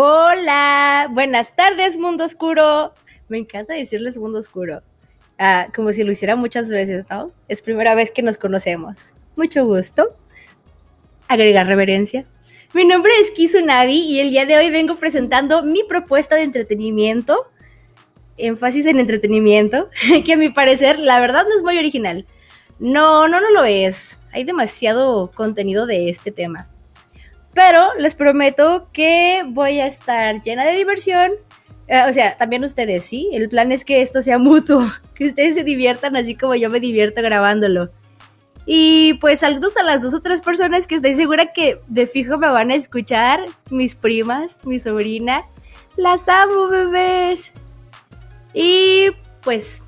Hola, buenas tardes, mundo oscuro. Me encanta decirles mundo oscuro, ah, como si lo hiciera muchas veces, ¿no? Es primera vez que nos conocemos. Mucho gusto. Agregar reverencia. Mi nombre es Kisunavi y el día de hoy vengo presentando mi propuesta de entretenimiento. Énfasis en entretenimiento, que a mi parecer, la verdad, no es muy original. No, no, no lo es. Hay demasiado contenido de este tema. Pero les prometo que voy a estar llena de diversión. Eh, o sea, también ustedes, ¿sí? El plan es que esto sea mutuo, que ustedes se diviertan así como yo me divierto grabándolo. Y pues saludos a las dos o tres personas que estoy segura que de fijo me van a escuchar, mis primas, mi sobrina. Las amo, bebés. Y pues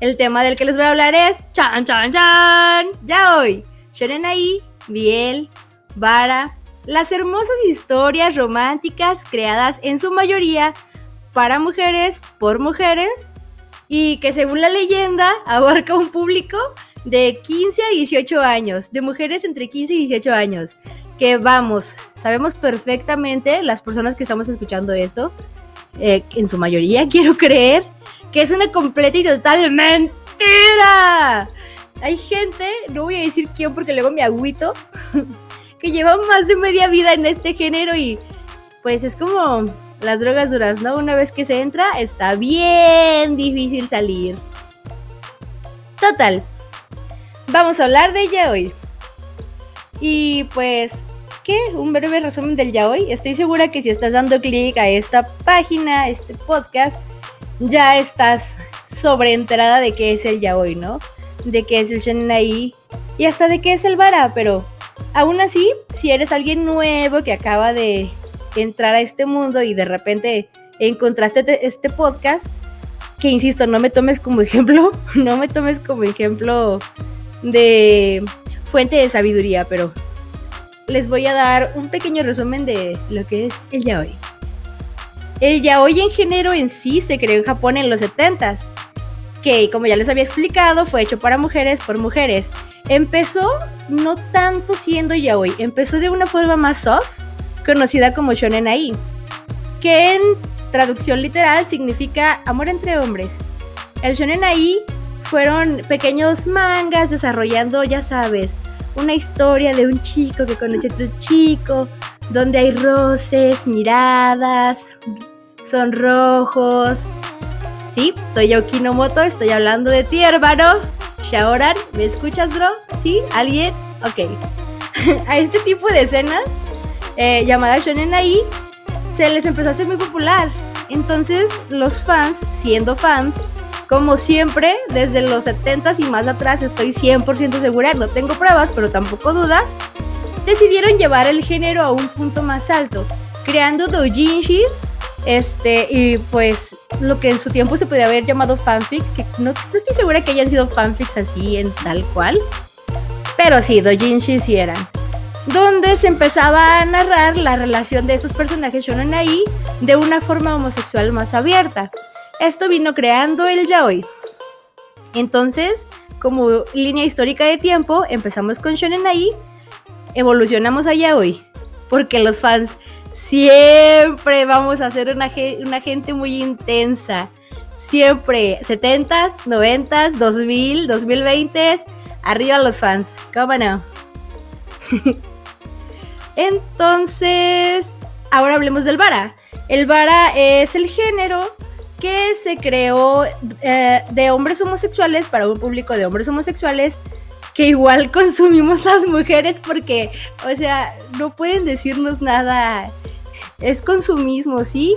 el tema del que les voy a hablar es chan chan chan. Ya hoy, Shonen ahí, Biel, Vara, las hermosas historias románticas creadas en su mayoría para mujeres por mujeres y que según la leyenda abarca un público de 15 a 18 años, de mujeres entre 15 y 18 años, que vamos, sabemos perfectamente las personas que estamos escuchando esto, eh, en su mayoría quiero creer, que es una completa y total mentira. Hay gente, no voy a decir quién porque luego me agüito, que lleva más de media vida en este género y pues es como las drogas duras, ¿no? Una vez que se entra, está bien difícil salir. Total, vamos a hablar de yaoi. Y pues, ¿qué? Un breve resumen del yaoi. Estoy segura que si estás dando clic a esta página, a este podcast, ya estás sobreenterada de qué es el yaoi, ¿no? De qué es el shonen y hasta de qué es el vara, pero Aún así, si eres alguien nuevo que acaba de entrar a este mundo y de repente encontraste este podcast, que insisto, no me tomes como ejemplo, no me tomes como ejemplo de fuente de sabiduría, pero les voy a dar un pequeño resumen de lo que es el yaoi. El yaoi en género en sí se creó en Japón en los 70s, que como ya les había explicado fue hecho para mujeres por mujeres Empezó no tanto siendo yaoi, empezó de una forma más soft, conocida como shonen ai, que en traducción literal significa amor entre hombres. El shonen ai fueron pequeños mangas desarrollando, ya sabes, una historia de un chico que conoce a otro chico, donde hay roces, miradas, sonrojos. Sí, Toyo Moto, estoy hablando de ti, hermano. Shaoran, ¿me escuchas, bro? ¿Sí? ¿Alguien? Ok. a este tipo de escenas, eh, llamadas shonen ahí, se les empezó a hacer muy popular. Entonces, los fans, siendo fans, como siempre, desde los 70s y más atrás, estoy 100% segura, no tengo pruebas, pero tampoco dudas, decidieron llevar el género a un punto más alto, creando doujinshis, este, y pues lo que en su tiempo se podría haber llamado fanfics, que no, estoy segura que hayan sido fanfics así en tal cual, pero sí, dojinshi sí eran. Donde se empezaba a narrar la relación de estos personajes shonen ahí de una forma homosexual más abierta. Esto vino creando el yaoi. Entonces, como línea histórica de tiempo, empezamos con shonen ahí, evolucionamos a yaoi, porque los fans siempre vamos a ser una, gente muy intensa. Siempre, 70s, 90s, 2000, 2020s, arriba los fans, ¿cómo no? Entonces, ahora hablemos del vara. El vara es el género que se creó eh, de hombres homosexuales para un público de hombres homosexuales que igual consumimos las mujeres porque, o sea, no pueden decirnos nada es consumismo, ¿sí?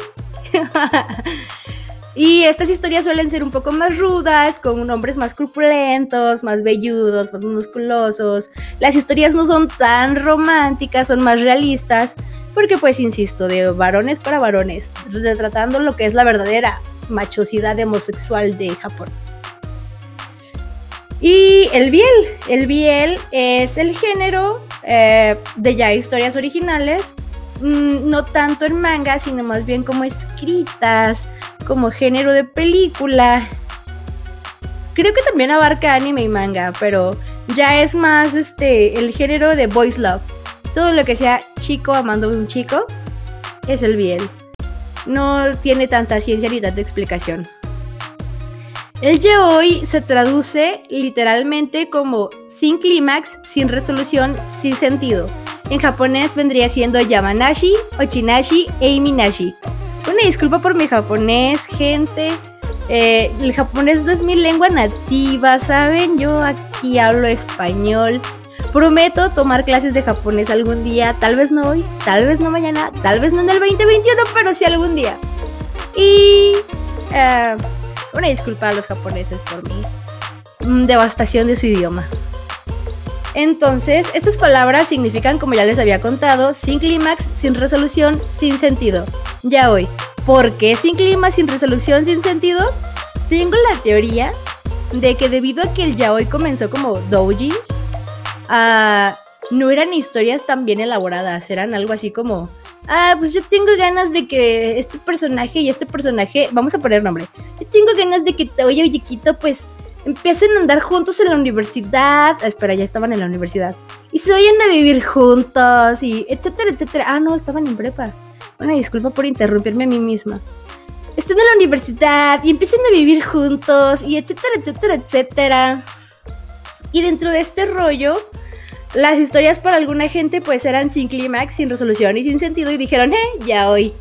y estas historias suelen ser un poco más rudas, con hombres más corpulentos, más velludos, más musculosos. Las historias no son tan románticas, son más realistas, porque pues insisto, de varones para varones, retratando lo que es la verdadera machosidad homosexual de Japón. Y el biel, el biel es el género eh, de ya historias originales Mm, no tanto en manga, sino más bien como escritas, como género de película. Creo que también abarca anime y manga, pero ya es más este el género de boys love. Todo lo que sea chico amando a un chico. es el biel. No tiene tanta ciencia ni tanta explicación. El yaoi se traduce literalmente como sin clímax, sin resolución, sin sentido. En japonés vendría siendo Yamanashi, Ochinashi e Iminashi. Una disculpa por mi japonés, gente. Eh, el japonés no es mi lengua nativa, ¿saben? Yo aquí hablo español. Prometo tomar clases de japonés algún día, tal vez no hoy, tal vez no mañana, tal vez no en el 2021, pero sí algún día. Y... Uh, una disculpa a los japoneses por mi mm, devastación de su idioma. Entonces, estas palabras significan, como ya les había contado, sin clímax, sin resolución, sin sentido. Ya hoy, ¿por qué sin clímax, sin resolución, sin sentido? Tengo la teoría de que debido a que el yaoi comenzó como doujins, uh, no eran historias tan bien elaboradas, eran algo así como ah, pues yo tengo ganas de que este personaje y este personaje, vamos a poner nombre, yo tengo ganas de que Toya y pues empiecen a andar juntos en la universidad. Ah, espera, ya estaban en la universidad. Y se vayan a vivir juntos y etcétera, etcétera. Ah, no, estaban en prepa. Una disculpa por interrumpirme a mí misma. Están en la universidad y empiezan a vivir juntos y etcétera, etcétera, etcétera. Y dentro de este rollo, las historias para alguna gente pues eran sin clímax, sin resolución y sin sentido y dijeron, eh, ya hoy.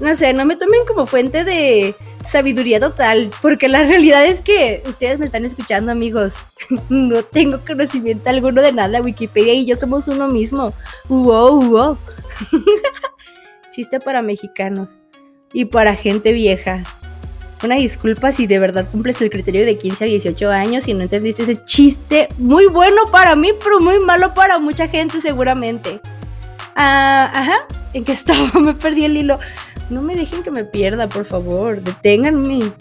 No sé, no me tomen como fuente de sabiduría total, porque la realidad es que ustedes me están escuchando amigos. no tengo conocimiento alguno de nada, Wikipedia y yo somos uno mismo. Wow, wow. Chiste para mexicanos y para gente vieja. Una disculpa si de verdad cumples el criterio de 15 a 18 años y no entendiste ese chiste muy bueno para mí, pero muy malo para mucha gente seguramente. Ah, ajá, ¿en qué estaba? me perdí el hilo. No me dejen que me pierda, por favor, deténganme.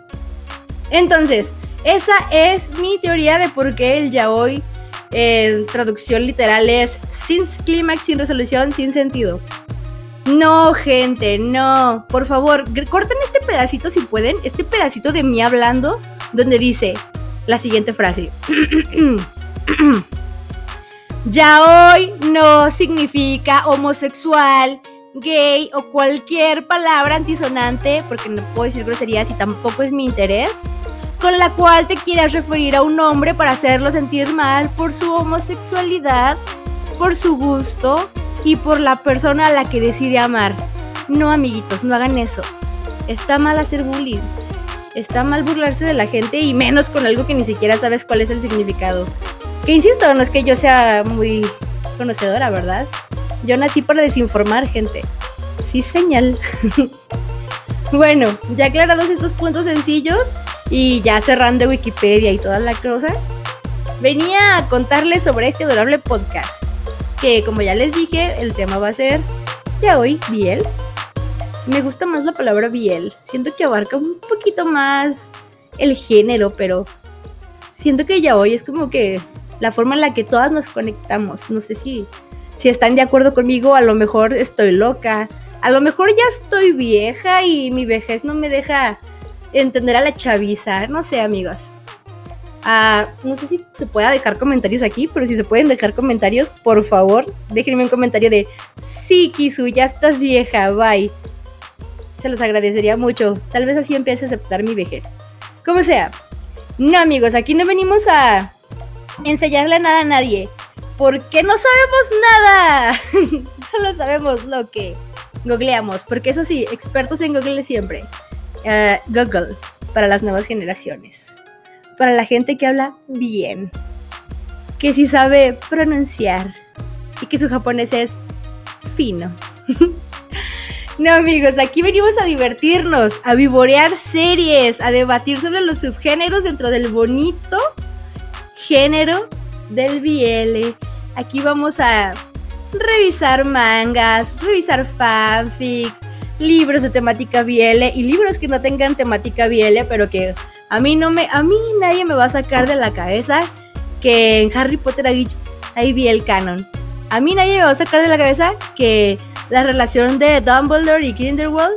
Entonces, esa es mi teoría de por qué el yaoi en traducción literal es sin clímax, sin resolución, sin sentido. No, gente, no. Por favor, corten este pedacito si pueden, este pedacito de mí hablando, donde dice la siguiente frase. ya hoy no significa homosexual, gay o cualquier palabra antisonante, porque no puedo decir groserías y tampoco es mi interés, con la cual te quieras referir a un hombre para hacerlo sentir mal por su homosexualidad, por su gusto y por la persona a la que decide amar. No, amiguitos, no hagan eso. Está mal hacer bullying. Está mal burlarse de la gente y menos con algo que ni siquiera sabes cuál es el significado. Que insisto, no es que yo sea muy conocedora, ¿verdad? Yo nací para desinformar gente. Sí, señal. bueno, ya aclarados estos puntos sencillos y ya cerrando Wikipedia y toda la cosa, venía a contarles sobre este adorable podcast que como ya les dije, el tema va a ser ya hoy biel. Me gusta más la palabra biel. Siento que abarca un poquito más el género, pero siento que ya hoy es como que la forma en la que todas nos conectamos. No sé si, si están de acuerdo conmigo, a lo mejor estoy loca, a lo mejor ya estoy vieja y mi vejez no me deja entender a la chaviza. No sé, amigos. Ah, no sé si se pueda dejar comentarios aquí, pero si se pueden dejar comentarios, por favor, déjenme un comentario de sí, Kisu, ya estás vieja, bye. Se los agradecería mucho. Tal vez así empiece a aceptar mi vejez. Como sea. No, amigos, aquí no venimos a enseñarle nada a nadie. Porque no sabemos nada. Solo sabemos lo que googleamos. Porque eso sí, expertos en Google siempre. Ah, Google para las nuevas generaciones para la gente que habla bien, que sí sabe pronunciar y que su japonés es fino. no amigos, aquí venimos a divertirnos, a vivorear series, a debatir sobre los subgéneros dentro del bonito género del BL. Aquí vamos a revisar mangas, revisar fanfics, libros de temática BL y libros que no tengan temática BL, pero que a mí no me, a mí nadie me va a sacar de la cabeza que en Harry Potter ahí vi el canon. A mí nadie me va a sacar de la cabeza que la relación de Dumbledore y Grindelwald,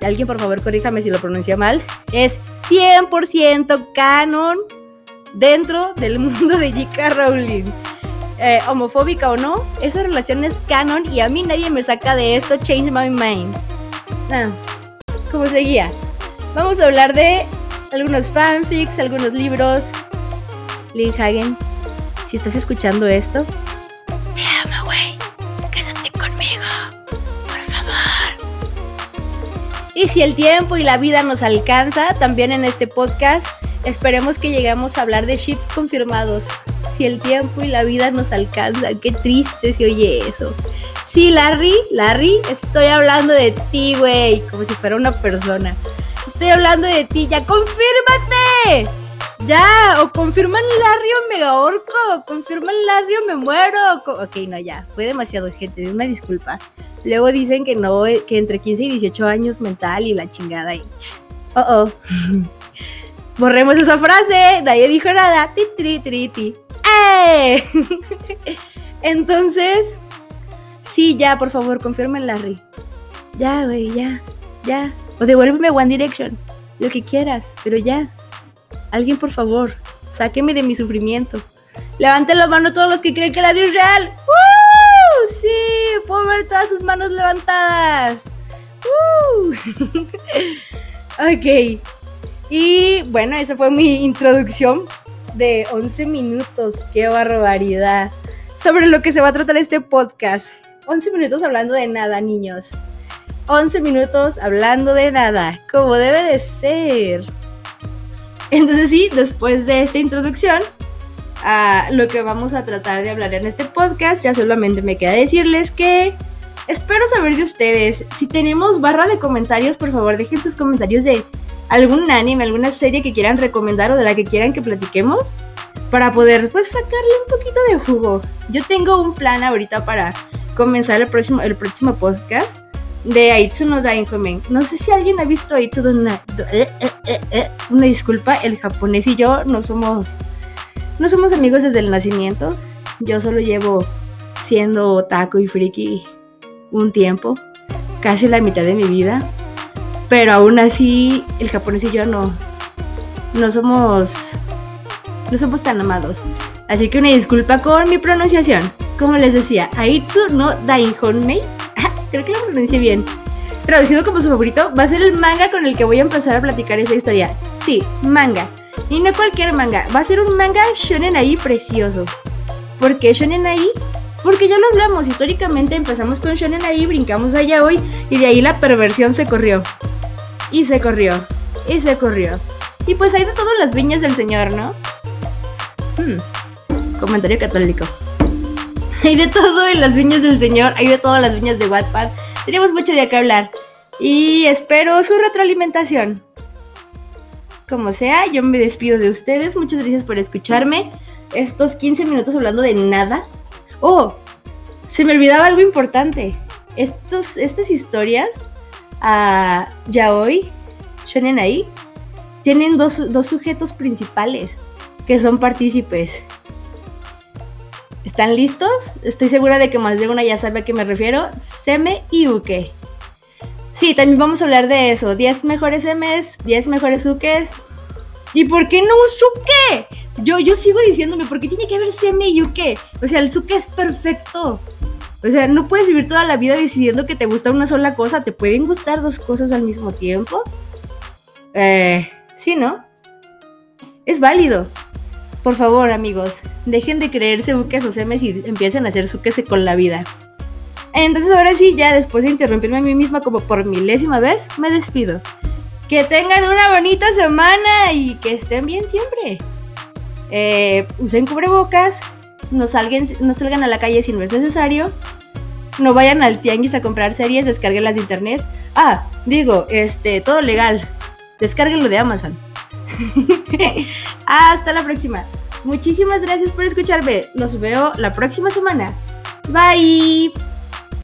alguien por favor corríjame si lo pronuncio mal, es 100% canon dentro del mundo de J.K. Rowling. Eh, homofóbica o no, esa relación es canon y a mí nadie me saca de esto. Change my mind. Ah, como seguía. Vamos a hablar de algunos fanfics, algunos libros. Lynn Hagen, si estás escuchando esto, te amo, güey. Cásate conmigo, por favor. Y si el tiempo y la vida nos alcanza, también en este podcast, esperemos que lleguemos a hablar de ships confirmados. Si el tiempo y la vida nos alcanza, qué triste se oye eso. Sí, Larry, Larry, estoy hablando de ti, güey, como si fuera una persona. Estoy hablando de ti, ya confírmate. Ya, o confirman Larry o Mega Orco, o confirman Larry o me muero. Ok, no, ya, fue demasiado gente, una disculpa. Luego dicen que no, que entre 15 y 18 años mental y la chingada ahí. Oh, oh. Borremos esa frase, nadie dijo nada. Ti, tri, tri, ti. Entonces, sí, ya, por favor, confirmen Larry. Ya, güey, ya, ya. O devuélveme One Direction. Lo que quieras, pero ya. Alguien, por favor, sáqueme de mi sufrimiento. Levanten la mano todos los que creen que la es real. ¡Uh! Sí, puedo ver todas sus manos levantadas. ¡Uh! ok. Y bueno, esa fue mi introducción de 11 minutos. ¡Qué barbaridad! Sobre lo que se va a tratar este podcast. 11 minutos hablando de nada, niños. 11 minutos hablando de nada, como debe de ser. Entonces sí, después de esta introducción, a lo que vamos a tratar de hablar en este podcast, ya solamente me queda decirles que espero saber de ustedes. Si tenemos barra de comentarios, por favor dejen sus comentarios de algún anime, alguna serie que quieran recomendar o de la que quieran que platiquemos para poder pues sacarle un poquito de jugo. Yo tengo un plan ahorita para comenzar el próximo, el próximo podcast de Aitsu no Dainkomen. No sé si alguien ha visto Aitsu no eh, eh, eh, Una disculpa, el japonés y yo no somos no somos amigos desde el nacimiento. Yo solo llevo siendo taco y friki un tiempo, casi la mitad de mi vida. Pero aún así, el japonés y yo no no somos no somos tan amados. Así que una disculpa con mi pronunciación. Como les decía, Aitsu no Dainhonmei creo que lo pronuncié bien. Traducido como su favorito, va a ser el manga con el que voy a empezar a platicar esa historia. Sí, manga. Y no cualquier manga, va a ser un manga shonen ahí precioso. ¿Por qué shonen ahí? Porque ya lo hablamos, históricamente empezamos con shonen ahí, brincamos allá hoy y de ahí la perversión se corrió. Y se corrió. Y se corrió. Y pues hay de todas las viñas del señor, ¿no? Hmm. Comentario católico. Hay de todo en las viñas del Señor, hay de todas las viñas de Wattpad. Tenemos mucho de qué hablar. Y espero su retroalimentación. Como sea, yo me despido de ustedes. Muchas gracias por escucharme. Estos 15 minutos hablando de nada. Oh, se me olvidaba algo importante. Estos, estas historias, uh, hoy, Shonen ahí, tienen dos, dos sujetos principales que son partícipes. ¿Están listos? Estoy segura de que más de una ya sabe a qué me refiero. Seme y Uke. Sí, también vamos a hablar de eso. 10 mejores Semes, 10 mejores Ukes. ¿Y por qué no un Suke? Yo, yo sigo diciéndome, ¿por qué tiene que haber Seme y Uke? O sea, el Suke es perfecto. O sea, no puedes vivir toda la vida decidiendo que te gusta una sola cosa. ¿Te pueden gustar dos cosas al mismo tiempo? Eh, sí, ¿no? Es válido. Por favor, amigos, dejen de creerse buques o semes y empiecen a hacer su queso con la vida. Entonces ahora sí, ya después de interrumpirme a mí misma como por milésima vez, me despido. Que tengan una bonita semana y que estén bien siempre. Eh, usen cubrebocas, no salgan, no salgan a la calle si no es necesario. No vayan al tianguis a comprar series, descarguenlas de internet. Ah, digo, este, todo legal. Descárguenlo de Amazon. Hasta la próxima. Muchísimas gracias por escucharme. Los veo la próxima semana. Bye.